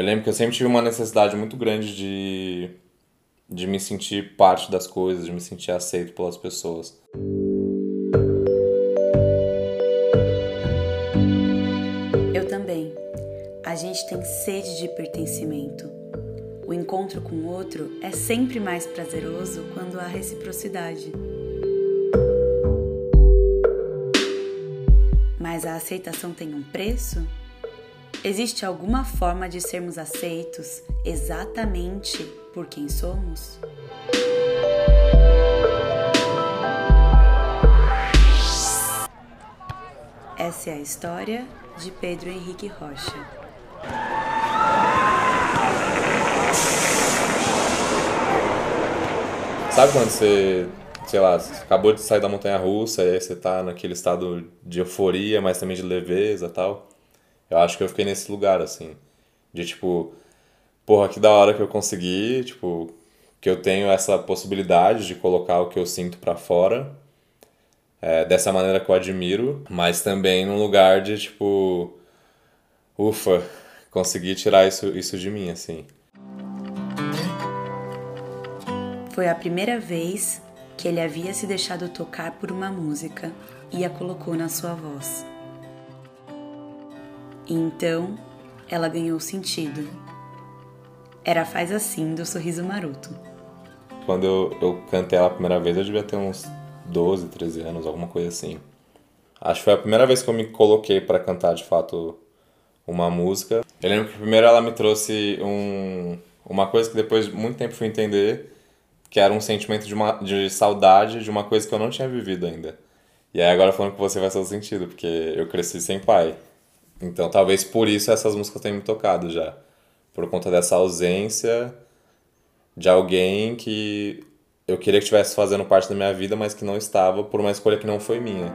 Eu lembro que eu sempre tive uma necessidade muito grande de, de me sentir parte das coisas, de me sentir aceito pelas pessoas. Eu também. A gente tem sede de pertencimento. O encontro com o outro é sempre mais prazeroso quando há reciprocidade. Mas a aceitação tem um preço? Existe alguma forma de sermos aceitos exatamente por quem somos? Essa é a história de Pedro Henrique Rocha. Sabe quando você, sei lá, acabou de sair da montanha russa e aí você tá naquele estado de euforia, mas também de leveza tal? Eu acho que eu fiquei nesse lugar, assim. De tipo, porra, que da hora que eu consegui, tipo, que eu tenho essa possibilidade de colocar o que eu sinto para fora. É, dessa maneira que eu admiro, mas também num lugar de tipo, ufa, consegui tirar isso, isso de mim, assim. Foi a primeira vez que ele havia se deixado tocar por uma música e a colocou na sua voz. E então ela ganhou sentido. Era Faz Assim do Sorriso Maroto. Quando eu, eu cantei ela a primeira vez, eu devia ter uns 12, 13 anos, alguma coisa assim. Acho que foi a primeira vez que eu me coloquei para cantar de fato uma música. Eu lembro que primeiro ela me trouxe um, uma coisa que depois de muito tempo fui entender, que era um sentimento de, uma, de saudade de uma coisa que eu não tinha vivido ainda. E aí agora falando com você vai fazer sentido, porque eu cresci sem pai. Então talvez por isso essas músicas tenham me tocado já. Por conta dessa ausência de alguém que eu queria que estivesse fazendo parte da minha vida, mas que não estava por uma escolha que não foi minha.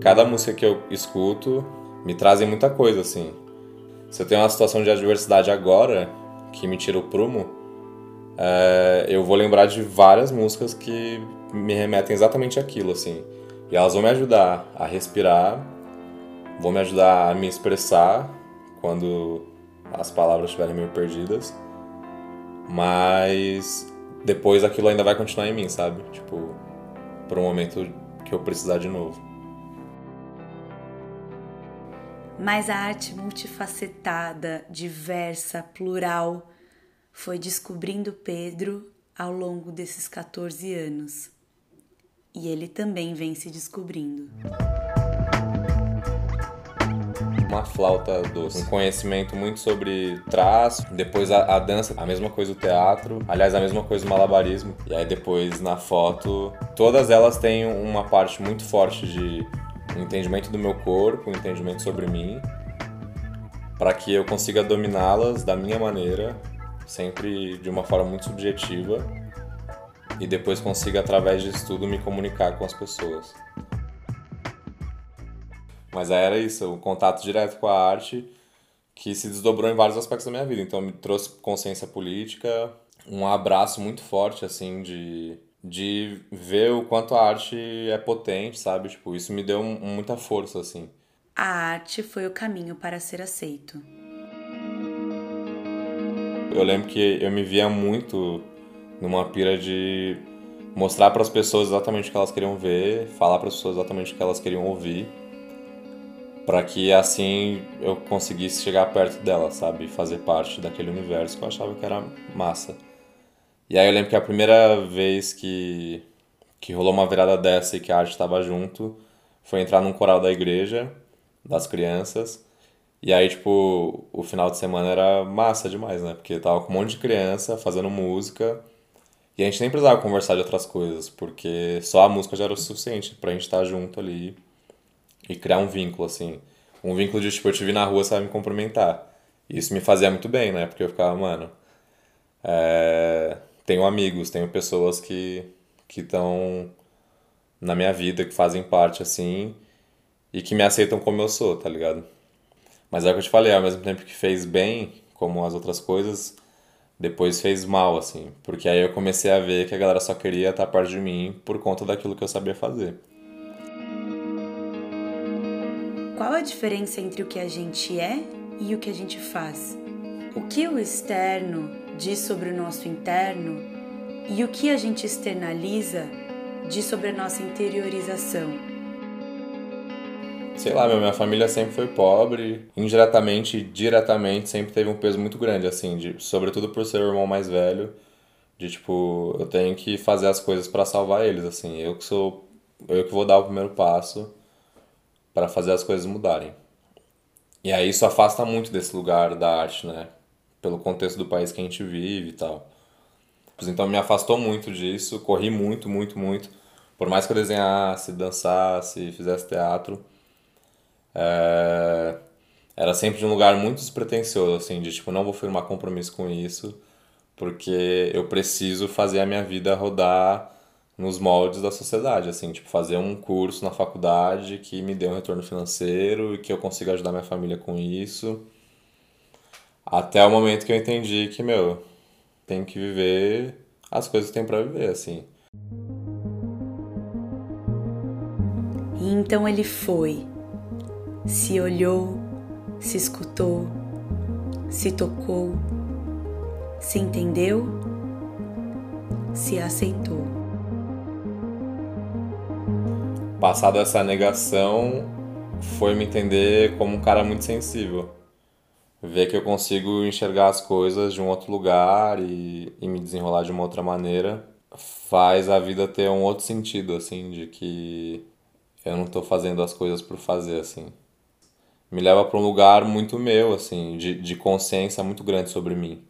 Cada música que eu escuto me trazem muita coisa, assim. Se eu tenho uma situação de adversidade agora, que me tira o prumo, é, eu vou lembrar de várias músicas que me remetem exatamente àquilo, assim. E elas vão me ajudar a respirar, vão me ajudar a me expressar quando as palavras estiverem meio perdidas. Mas depois aquilo ainda vai continuar em mim, sabe? Tipo, por um momento que eu precisar de novo. Mas a arte multifacetada, diversa, plural, foi descobrindo Pedro ao longo desses 14 anos e ele também vem se descobrindo. Uma flauta doce, um conhecimento muito sobre traço, depois a, a dança, a mesma coisa o teatro, aliás, a mesma coisa o malabarismo, e aí depois na foto, todas elas têm uma parte muito forte de um entendimento do meu corpo, um entendimento sobre mim, para que eu consiga dominá-las da minha maneira, sempre de uma forma muito subjetiva e depois consiga, através disso tudo, me comunicar com as pessoas. Mas aí era isso, o contato direto com a arte que se desdobrou em vários aspectos da minha vida. Então me trouxe consciência política, um abraço muito forte, assim, de, de ver o quanto a arte é potente, sabe? Tipo, isso me deu muita força, assim. A arte foi o caminho para ser aceito. Eu lembro que eu me via muito numa pira de mostrar para as pessoas exatamente o que elas queriam ver, falar para as pessoas exatamente o que elas queriam ouvir, para que assim eu conseguisse chegar perto delas, sabe, fazer parte daquele universo que eu achava que era massa. E aí eu lembro que a primeira vez que que rolou uma virada dessa e que a arte estava junto foi entrar num coral da igreja das crianças. E aí, tipo, o final de semana era massa demais, né? Porque tava com um monte de criança fazendo música e a gente nem precisava conversar de outras coisas, porque só a música já era o suficiente pra gente estar junto ali e criar um vínculo, assim. Um vínculo de, tipo, eu te vi na rua, você vai me cumprimentar. E isso me fazia muito bem, né? Porque eu ficava, mano, é... tenho amigos, tenho pessoas que que estão na minha vida, que fazem parte, assim, e que me aceitam como eu sou, tá ligado? Mas é o que eu te falei, ao mesmo tempo que fez bem, como as outras coisas, depois fez mal, assim. Porque aí eu comecei a ver que a galera só queria estar perto de mim por conta daquilo que eu sabia fazer. Qual a diferença entre o que a gente é e o que a gente faz? O que o externo diz sobre o nosso interno e o que a gente externaliza diz sobre a nossa interiorização? Sei lá, minha família sempre foi pobre, indiretamente diretamente sempre teve um peso muito grande, assim, de, sobretudo por ser o irmão mais velho, de tipo, eu tenho que fazer as coisas para salvar eles, assim, eu que sou, eu que vou dar o primeiro passo para fazer as coisas mudarem. E aí isso afasta muito desse lugar da arte, né? Pelo contexto do país que a gente vive e tal. Então me afastou muito disso, corri muito, muito, muito. Por mais que eu desenhasse, dançasse, fizesse teatro, é... era sempre de um lugar muito despretensioso, assim, de tipo, não vou firmar compromisso com isso, porque eu preciso fazer a minha vida rodar nos moldes da sociedade, assim, tipo, fazer um curso na faculdade que me dê um retorno financeiro e que eu consiga ajudar minha família com isso. Até o momento que eu entendi que, meu, tem que viver as coisas que tem para viver, assim. E então ele foi, se olhou, se escutou, se tocou, se entendeu, se aceitou. passado essa negação, foi me entender como um cara muito sensível. Ver que eu consigo enxergar as coisas de um outro lugar e, e me desenrolar de uma outra maneira faz a vida ter um outro sentido, assim, de que eu não tô fazendo as coisas por fazer, assim. Me leva para um lugar muito meu, assim, de, de consciência muito grande sobre mim.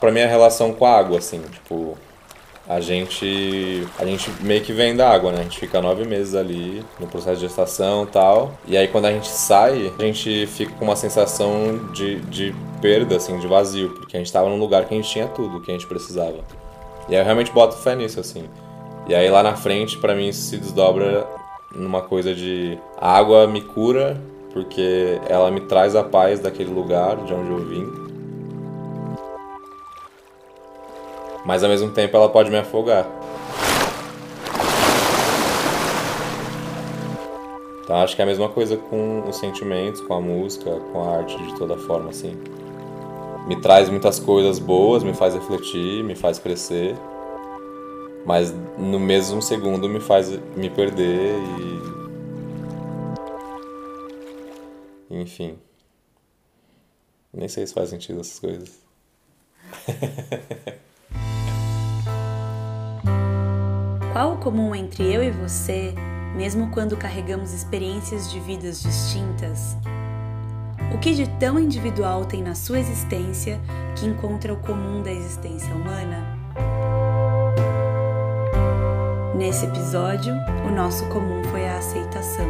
Para mim, a relação com a água, assim, tipo, a gente a gente meio que vem da água, né? A gente fica nove meses ali no processo de gestação e tal. E aí quando a gente sai, a gente fica com uma sensação de, de perda, assim, de vazio, porque a gente tava num lugar que a gente tinha tudo que a gente precisava. E aí eu realmente boto fé nisso, assim. E aí lá na frente, para mim, isso se desdobra numa coisa de a água me cura, porque ela me traz a paz daquele lugar de onde eu vim. mas ao mesmo tempo ela pode me afogar. Então acho que é a mesma coisa com os sentimentos, com a música, com a arte de toda forma, assim. Me traz muitas coisas boas, me faz refletir, me faz crescer, mas no mesmo segundo me faz me perder e. Enfim. Nem sei se faz sentido essas coisas. Qual o comum entre eu e você, mesmo quando carregamos experiências de vidas distintas? O que de tão individual tem na sua existência que encontra o comum da existência humana? Nesse episódio, o nosso comum foi a aceitação.